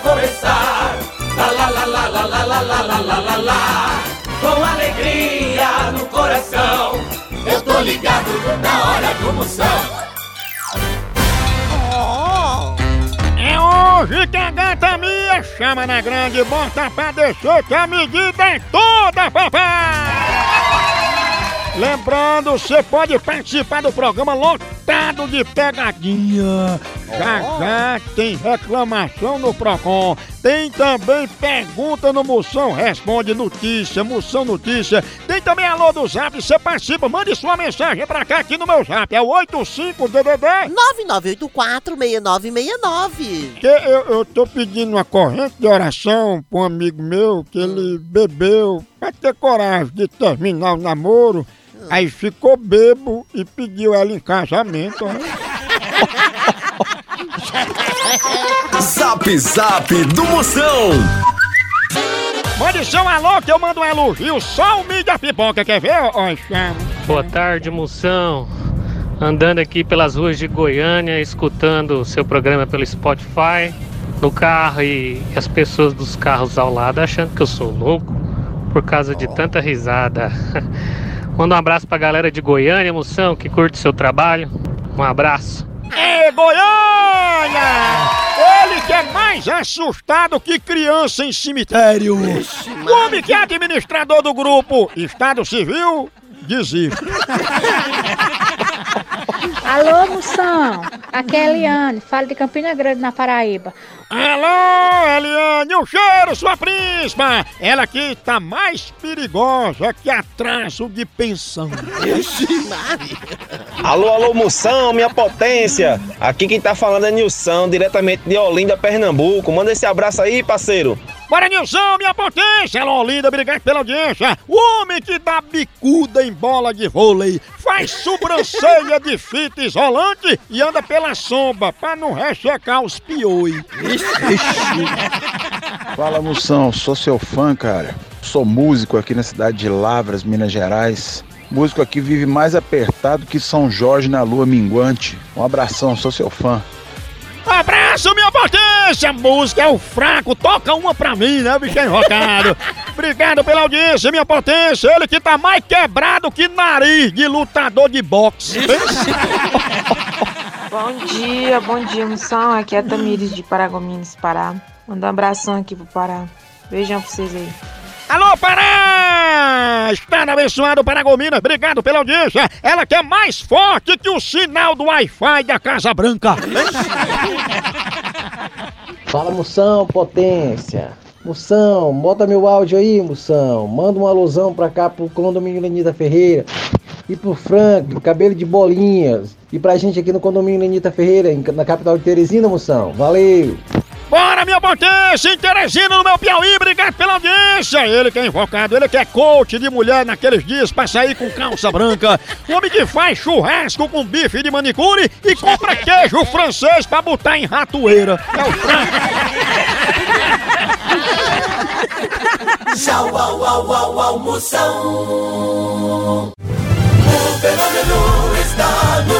vai começar. Lá, lá, lá, lá, lá, lá, lá, lá, lá, lá, lá. Com alegria no coração. Eu tô ligado na hora do Moção. É hoje que a gata minha chama na grande, bota pra descer que a medida é toda, papai! Lembrando, você pode participar do programa lotado de pegadinha. Já já tem reclamação no Procon. Tem também pergunta no Moção Responde Notícia, Moção Notícia. Tem também alô do Zap, você participa, mande sua mensagem pra cá aqui no meu Zap. É o 85DDD 9984-6969. que eu, eu tô pedindo uma corrente de oração pra um amigo meu que ele bebeu pra ter coragem de terminar o namoro. Aí ficou bebo e pediu ela em casamento. né? Zap Zap do Moção. Mande seu alô que eu mando um elogio só o mídia pipoca, quer ver, ó. Boa tarde, Moção. Andando aqui pelas ruas de Goiânia, escutando o seu programa pelo Spotify, no carro e as pessoas dos carros ao lado achando que eu sou louco por causa de tanta risada. Manda um abraço pra galera de Goiânia, Moção, que curte seu trabalho. Um abraço. Ê, Goiânia! Ele que é mais assustado que criança em cemitério. O homem que é administrador do grupo Estado Civil, desiste. Alô, Moção! Aqui é a Eliane, falo de Campina Grande, na Paraíba. Alô, Eliane, um cheiro, sua príncipa! Ela aqui tá mais perigosa que atraso de pensão. Alô, alô, Moção, minha potência! Aqui quem tá falando é Nilson, diretamente de Olinda, Pernambuco. Manda esse abraço aí, parceiro. Bora, Nilson, minha potência! Alô, linda, obrigado pela audiência! O homem que dá bicuda em bola de vôlei, faz sobrancelha de fita isolante e anda pela sombra pra não ressecar os pioi. Fala Moção, sou seu fã, cara. Sou músico aqui na cidade de Lavras, Minas Gerais. Músico aqui vive mais apertado que São Jorge na lua minguante. Um abração, sou seu fã. Abraço, minha potência! Música é o fraco, toca uma pra mim, né, bicho enrocado? Obrigado pela audiência, minha potência! Ele que tá mais quebrado que nariz de lutador de boxe. Bom dia, bom dia, moção. Aqui é a Tamires de Paragominas, Pará. Manda um abração aqui pro Pará. Beijão pra vocês aí. Alô, Pará! Estado abençoado Paragominas, obrigado pela audiência. Ela que é mais forte que o sinal do Wi-Fi da Casa Branca. Fala Moção, potência. Moção, bota meu áudio aí, Moção. Manda uma alusão pra cá pro condomínio Lenita Ferreira. E pro Frank, cabelo de bolinhas. E pra gente aqui no condomínio Lenita Ferreira, na capital de Teresina, Moção. Valeu! Bora, minha potência! Em Teresina, no meu Piauí, obrigado pela audiência! Ele que é invocado, ele que é coach de mulher naqueles dias pra sair com calça branca. O homem que faz churrasco com bife de manicure e compra queijo francês pra botar em ratoeira. É o Frank. Tchau, au, au, au, au, Moção. O fenômeno está no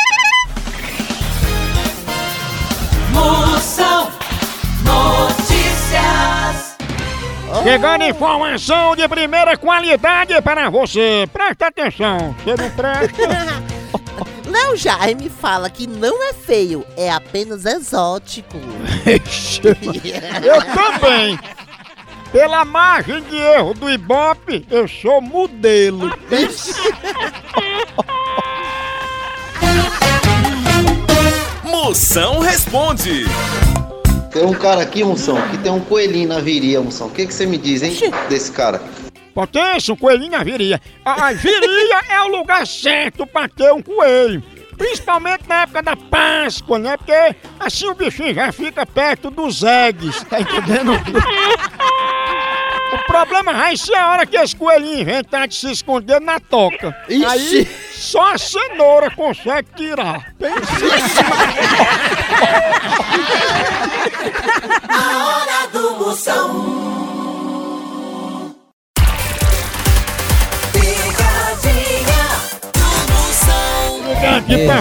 Moção Notícias. Chegando informação de primeira qualidade para você. Presta atenção, você não presta? Léo Jaime fala que não é feio, é apenas exótico. Eu também. Pela margem de erro do Ibope, eu sou modelo. Moção responde. Tem um cara aqui, Moção, que tem um coelhinho na viria, Moção. O que, que você me diz, hein, desse cara? Potência, um coelhinho na viria. A a viria é o lugar certo pra ter um coelho. Principalmente na época da Páscoa, né? Porque assim o bichinho já fica perto dos eggs, tá entendendo? O problema vai ser a hora que esse coelhinho inventar de se esconder na toca. Aí só a cenoura consegue tirar. A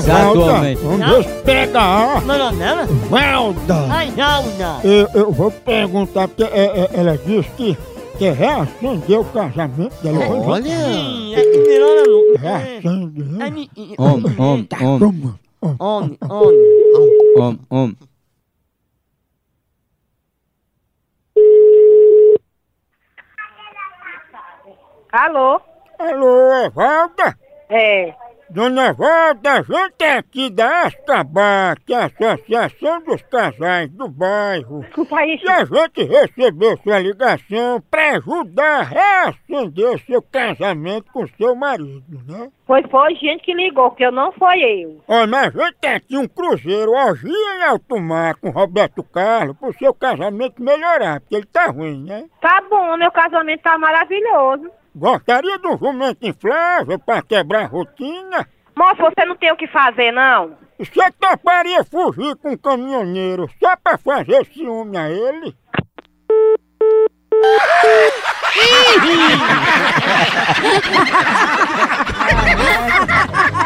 Valda. Vamos ver se pega a Não, não, Valda. Ai, Nalda. Eu, eu vou perguntar, porque é, é, ela disse que quer reacender o casamento dela. Olha. Sim, é que virou na lua. Reacende, né? É Homem, homem, homem, Toma. Homem, homem. homem, homem. Alô? Alô, é Valda? É. Dona Valda, a gente é aqui da Ascabá, que é a Associação dos Casais do Bairro. E a gente recebeu sua ligação para ajudar a reacender seu casamento com seu marido, né? Pois foi gente que ligou, que eu não foi eu. Olha, mas a gente tem aqui um cruzeiro orgia em alto mar com Roberto Carlos pro seu casamento melhorar, porque ele tá ruim, né? Tá bom, meu casamento tá maravilhoso. Gostaria de um jumento inflável para quebrar a rotina? Moço, você não tem o que fazer, não? Você toparia fugir com um caminhoneiro só pra fazer ciúme a ele?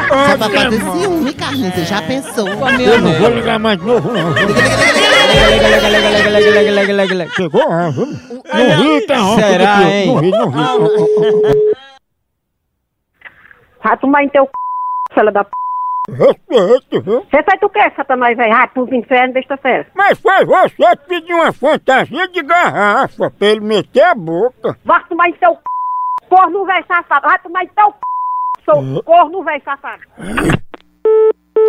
Só pra fazer ciúme, Carlinhos, você já pensou? Eu não vou ligar mais de novo, não. Chegou, viu? Não ri, tá ronca Será, do pior. hein? Não ri, não ri. Vai tomar em teu c... fela da p... Respeito, viu? Você faz o quê, satanás, velho? Vai pros infernos desta fera. Mas foi você que pediu uma fantasia de garrafa pra ele meter a boca. Vai tomar em teu c... corno, velho safado. Vai tomar em teu c... Sou corno, velho safado. É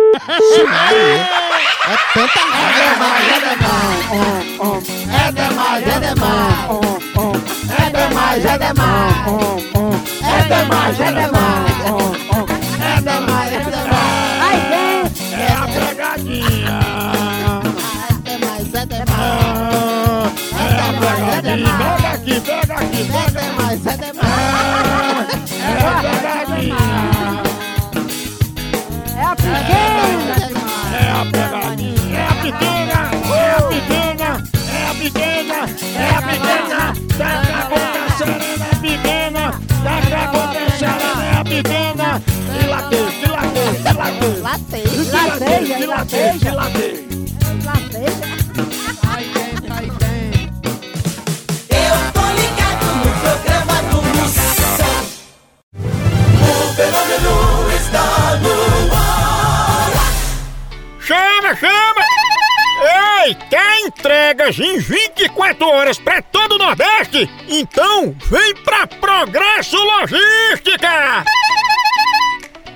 tanta É demais, é demais. É demais, é demais. É demais, é demais. É demais, é demais. É demais, é. É a pegadinha. É demais, é demais. É a pegadinha. Pega aqui, pega aqui, É demais, é demais. É a pegadinha. É a. É pegadinha. É a pequena. É a. É a pequena. É a pequena. Tá acontecendo, é a pequena. Tá acontecendo, é a pequena. Dilatei, dilatei, dilatei. Latei. Dilatei, dilatei, dilatei. Entregas em 24 horas pra todo o Nordeste? Então vem pra Progresso Logística!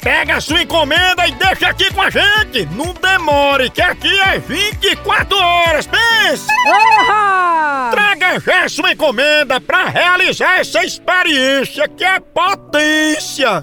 Pega a sua encomenda e deixa aqui com a gente. Não demore, que aqui é 24 horas. Pense! Traga já sua encomenda para realizar essa experiência que é potência.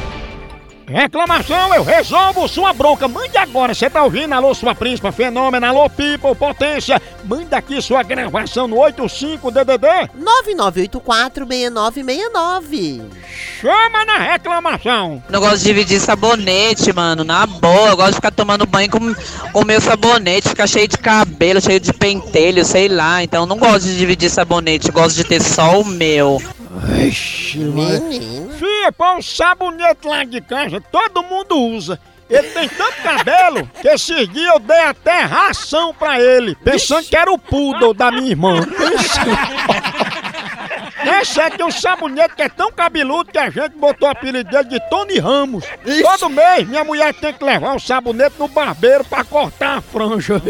Reclamação, eu resolvo sua bronca. Mande agora, você tá ouvindo? Alô, sua príncipa, fenômeno, alô, people, potência. Manda aqui sua gravação no 85DDD. 9984-6969. Chama na reclamação. Não gosto de dividir sabonete, mano. Na boa, eu gosto de ficar tomando banho com o meu sabonete, ficar cheio de cabelo, cheio de pentelho, sei lá. Então não gosto de dividir sabonete, gosto de ter só o meu. Ixi, Fia, põe um sabonete lá de casa, todo mundo usa. Ele tem tanto cabelo que esses dias eu dei até ração pra ele, pensando que era o poodle da minha irmã. Esse aqui é um sabonete que é tão cabeludo que a gente botou o apelido dele de Tony Ramos. Todo mês minha mulher tem que levar o sabonete no barbeiro pra cortar a franja.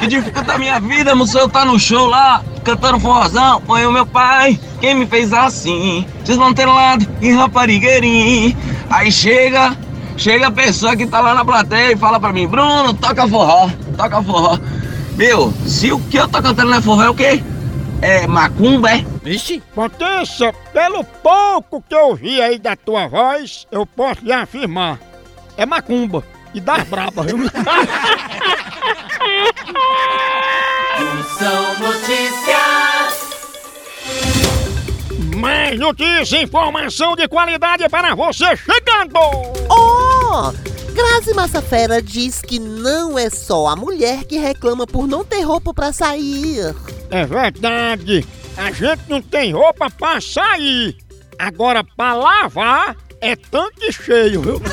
Que dificulta a minha vida, moção tá no show lá, cantando forrozão, põe o meu pai, quem me fez assim, desmantelado e raparigueirinho. Aí chega, chega a pessoa que tá lá na plateia e fala pra mim, Bruno, toca forró, toca forró. Meu, se o que eu tô cantando não é forró, é o quê? É macumba, é? Vixe! Potência, pelo pouco que eu vi aí da tua voz, eu posso lhe afirmar. É macumba. E das braba, viu? notícia, informação de qualidade para você chegando! Oh! Grazi Massafera diz que não é só a mulher que reclama por não ter roupa pra sair. É verdade. A gente não tem roupa pra sair. Agora, pra lavar, é tanque cheio, viu?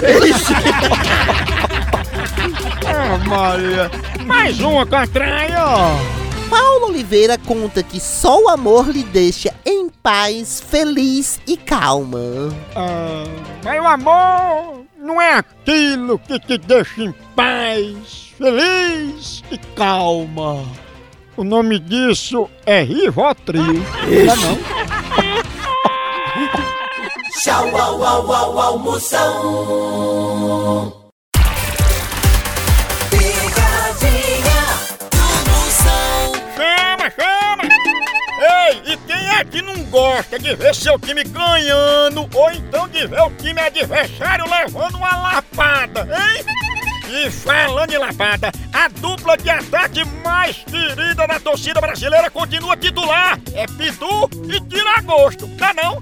Ah, Maria. Mais uma catraia, ó. Paulo Oliveira conta que só o amor lhe deixa em paz, feliz e calma. Ah, mas o amor não é aquilo que te deixa em paz, feliz e calma. O nome disso é Rivotril. Não é não? Tchau, au, au, au, almoção. Que não gosta de ver seu time ganhando ou então de ver o time adversário levando uma lapada, hein? E falando em lapada, a dupla de ataque mais querida da torcida brasileira continua titular. É Pitu e Tiragosto, tá não?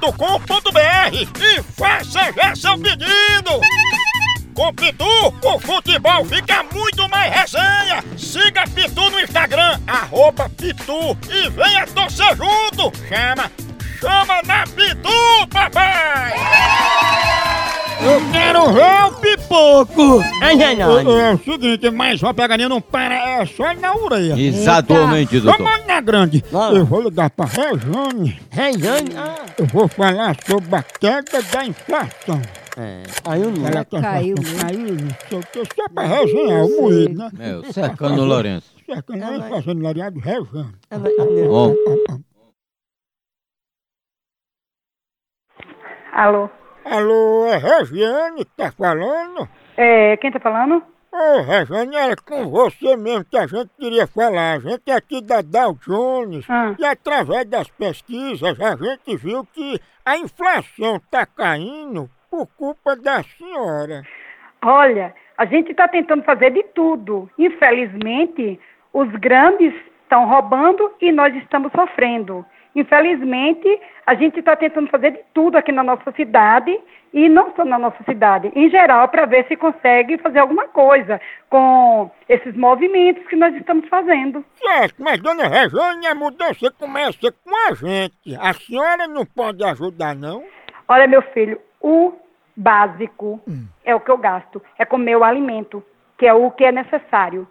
loja.pitu.com.br e faça já seu pedido. Com Pitu, o futebol fica muito mais resenha. Siga Pitu no Instagram, arroba Pitu e venha torcer junto. Chama, chama na Pitu, papai! Eu quero ver o pipoco! É verdade. É, é o seguinte, mais uma pegadinha não para, é só na orelha. Exatamente, doutor. Vamos na grande. Eu vou ligar pra Rejane. Rejane? Ah. Eu vou falar sobre a queda da inflação. É. Aí eu não. Ela tá Caiu inflação caiu, o que, só pra resenhar o moído, né? Meu, cercando o Lourenço. Cercando a inflação do Lariado, Rejane. Ó. Alô? Alô, é Regiane que tá falando? É, quem tá falando? Ô, Regiane, era com você mesmo que a gente queria falar. A gente é aqui da Dow Jones Ah. e através das pesquisas a gente viu que a inflação tá caindo por culpa da senhora. Olha, a gente está tentando fazer de tudo. Infelizmente, os grandes estão roubando e nós estamos sofrendo. Infelizmente, a gente está tentando fazer de tudo aqui na nossa cidade e não só na nossa cidade, em geral, para ver se consegue fazer alguma coisa com esses movimentos que nós estamos fazendo. Certo, mas dona Regiane, a mudança começa com a gente. A senhora não pode ajudar, não? Olha, meu filho, o básico é o que eu gasto, é comer o alimento, que é o que é necessário.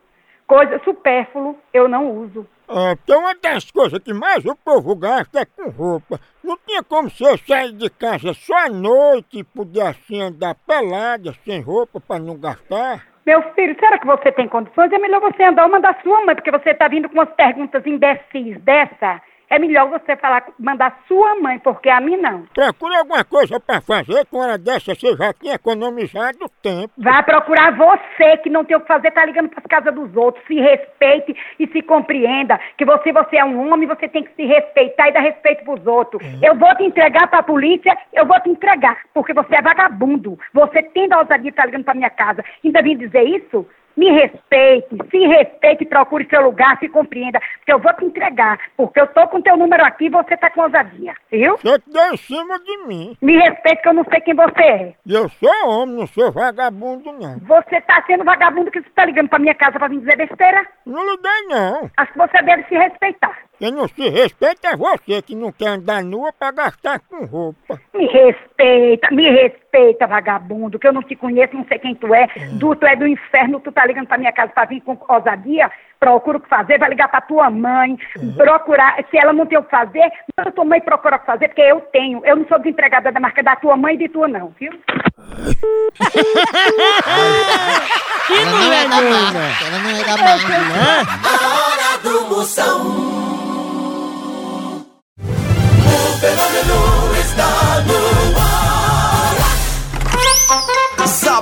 Coisa supérfluo eu não uso. É, porque uma das coisas que mais o povo gasta é com roupa. Não tinha como você sair de casa só à noite e poder assim andar pelada, sem roupa, para não gastar? Meu filho, será que você tem condições? É melhor você andar uma da sua mãe, porque você está vindo com umas perguntas imbecis dessa. É melhor você falar, mandar sua mãe, porque a mim não. Procure alguma coisa para fazer, com hora dessa você já tinha economizado tempo. Vai procurar você que não tem o que fazer, tá ligando para as casas dos outros. Se respeite e se compreenda que você, você é um homem, você tem que se respeitar e dar respeito pros outros. Eu vou te entregar pra polícia, eu vou te entregar, porque você é vagabundo. Você tem da ousadia de estar ligando pra minha casa. Ainda vim dizer isso? Me respeite, se respeite, procure seu lugar, se compreenda, porque eu vou te entregar, porque eu tô com teu número aqui e você tá com ousadia, viu? Você que deu em cima de mim. Me respeite que eu não sei quem você é. E eu sou homem, não sou vagabundo, não. Você tá sendo vagabundo que você tá ligando pra minha casa pra vir dizer besteira? Não liguei, não. Acho que você deve se respeitar. Quem não se respeita é você que não quer andar nua pra gastar com roupa. Me respeita, me respeita, vagabundo, que eu não te conheço, não sei quem tu é. Du, tu é do inferno, tu tá ligando pra minha casa pra vir com ousadia. Procura o que fazer, vai ligar pra tua mãe, procurar. Se ela não tem o que fazer, manda tua mãe procurar o que fazer, porque eu tenho. Eu não sou desempregada da marca da tua mãe e de tua, não, viu? Que mulher doida! Ela não é da marca, né? A hora do Moção.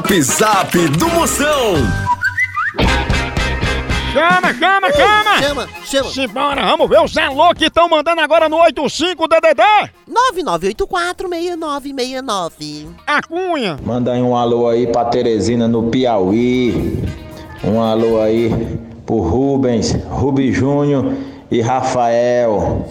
Zap Zap do Moção. Chama, chama, chama! Chama, chama. Simbora, vamos ver os alô que estão mandando agora no 85DDD. 99846969. A Cunha. Manda aí um alô aí pra Teresina no Piauí. Um alô aí pro Rubens, Rubi Júnior e Rafael.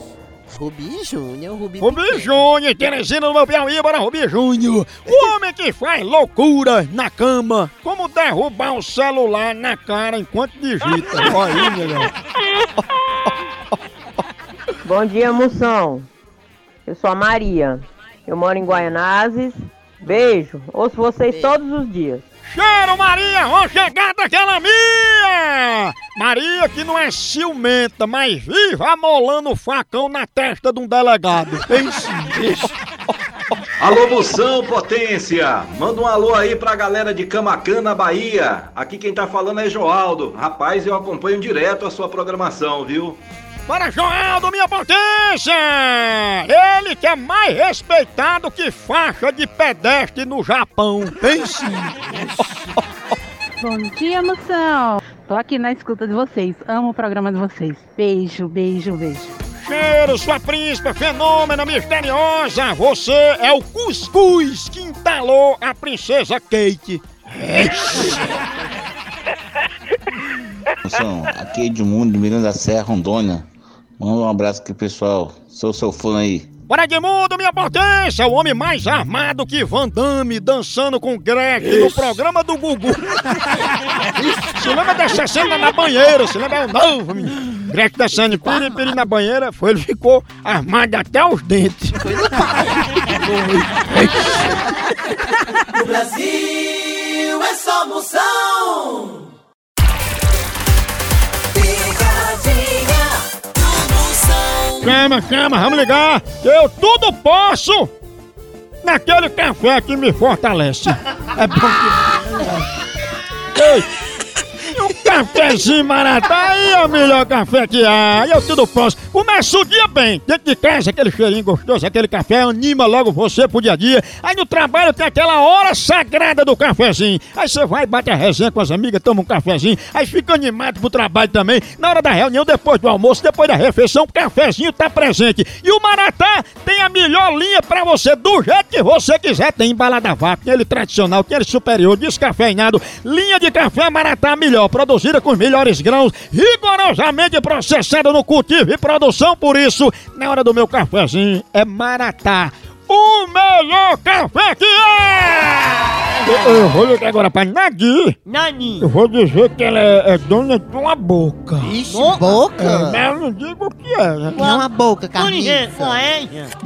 Rubi Júnior, Rubi Rubi Júnior, Teresina meu Piauí, bora Rubi Júnior. O homem que faz loucura na cama. Como derrubar um celular na cara enquanto digita. Olha aí, melhor. Bom dia, moção. Eu sou a Maria. Eu moro em Guaianazes. Beijo. Ouço vocês todos os dias. Cheiro, Maria! Ó, chegada aquela minha! Maria que não é ciumenta, mas vive amolando o facão na testa de um delegado. Pense. Alô, Moção Potência! Manda um alô aí pra galera de Camacana, Bahia. Aqui quem tá falando é Joaldo. Rapaz, eu acompanho direto a sua programação, viu? Para Joaldo, minha potência! Ele que é mais respeitado que faixa de pedestre no Japão. Pense Bom dia, moção. Tô aqui na escuta de vocês. Amo o programa de vocês. Beijo, beijo, beijo. Cheiro, sua príncipa fenômena misteriosa! Você é o cuscuz que entalou a princesa Kate. Moção, aqui é Edmundo de Miranda da Serra, Rondônia. Manda um abraço aqui, pessoal. Sou seu fã aí. Bora Edmundo, minha potência! O homem mais armado que Van Damme dançando com Greg no programa do Gugu. se lembra dessa cena na banheira? Se lembra? Não, menino. Greg dançando piri, piri na banheira. Foi, ele ficou armado até os dentes. No Brasil é só moção. Chama, chama, vamos ligar. Eu tudo posso naquele café que me fortalece. É bom que... Ei, Cafézinho Maratá aí é o melhor café que há. Eu tudo posso. Começa o dia bem. Dentro de casa, aquele cheirinho gostoso, aquele café anima logo você pro dia a dia. Aí no trabalho tem aquela hora sagrada do cafezinho. Aí você vai, bate a resenha com as amigas, toma um cafezinho. Aí fica animado pro trabalho também. Na hora da reunião, depois do almoço, depois da refeição, o cafezinho tá presente. E o Maratá tem a melhor linha pra você, do jeito que você quiser. Tem embalada a vácuo, tem ele tradicional, tem ele superior, descafeinado. Linha de café Maratá melhor, produzida com os melhores grãos, rigorosamente processada no cultivo e produção. Por isso, na hora do meu cafezinho, é Maratá. O melhor café que é! Eu, eu vou ligar agora pra Nadi. Nani. Eu vou dizer que ela é, é dona de uma boca. Ixi, boca? É, mas eu não digo o que é, né? É uma boca, Ninguém carniça. conhece.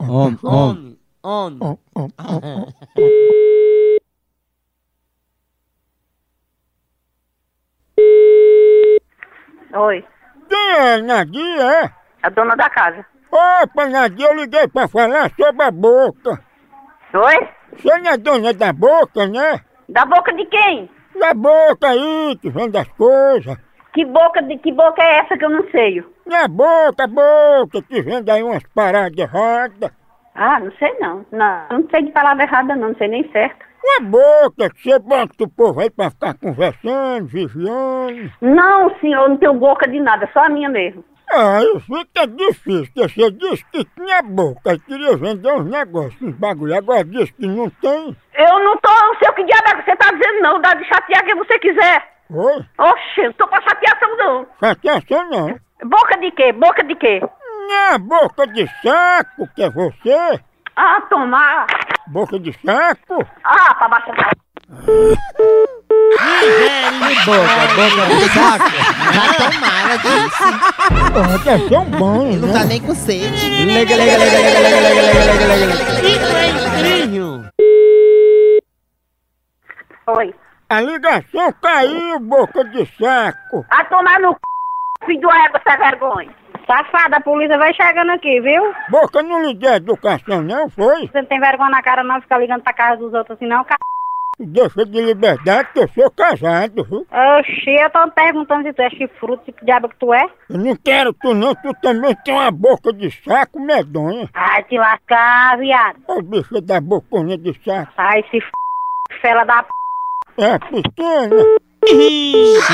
Homem, homem. Homem. Oi, Quem é Nadi, é? a dona da casa. Opa, Nadi, eu liguei pra falar sobre a boca. Oi? Você não é dona da boca, né? Da boca de quem? Da boca aí, que vende as coisas. Que boca de que boca é essa que eu não sei? Não é boca, boca, que vende aí umas paradas erradas. Ah, não sei não. Não, não sei de palavra errada não, não sei nem certo. Uma boca que você bota o povo aí pra ficar conversando, vigiando. Não, senhor, não tenho boca de nada, só a minha mesmo. Ah, isso fica difícil, porque você disse que tinha boca e queria vender uns negócios, uns bagulho, agora disse que não tem. Eu não tô, não sei o que diabo é que você tá dizendo não, dá de chatear quem você quiser. Oi? Oxe, não tô pra chateação não. Chateação não. Boca de quê? Boca de quê? Não é boca de saco, que é você. Ah, tomar. Boca de saco. Ah, pra baixar. boca, boca de saco. Já tomara disso. Porra, quer ser um banho, Não né? tá nem com sede. Lega, lega, lega, lega, lega, lega, lega, lega, lega, é. Oi. A ligação caiu, boca de saco. A tomar no c... filho do égua, sem vergonha. Safada, a polícia vai chegando aqui, viu? Boca não lhe deu educação não, foi? Você não tem vergonha na cara não, ficar ligando pra casa dos outros assim não, c... Deixa de liberdade que eu sou casado, viu? Oxi, eu tô perguntando se tu é chifruto, que diabo que tu é? Eu não quero tu não, tu também tem uma boca de saco medonha. Ai, te lascar, viado. Ô bicho da bocona de saco. Ai, se f... fela da p... É pequena. Misericórdia.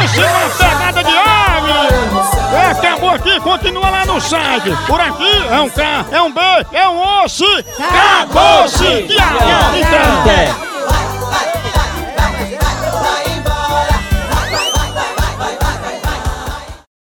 Pense numa pegada de ave! É, acabou aqui, continua lá no site. Por aqui é um K, é um B, é um osso. Acabou-se! Até.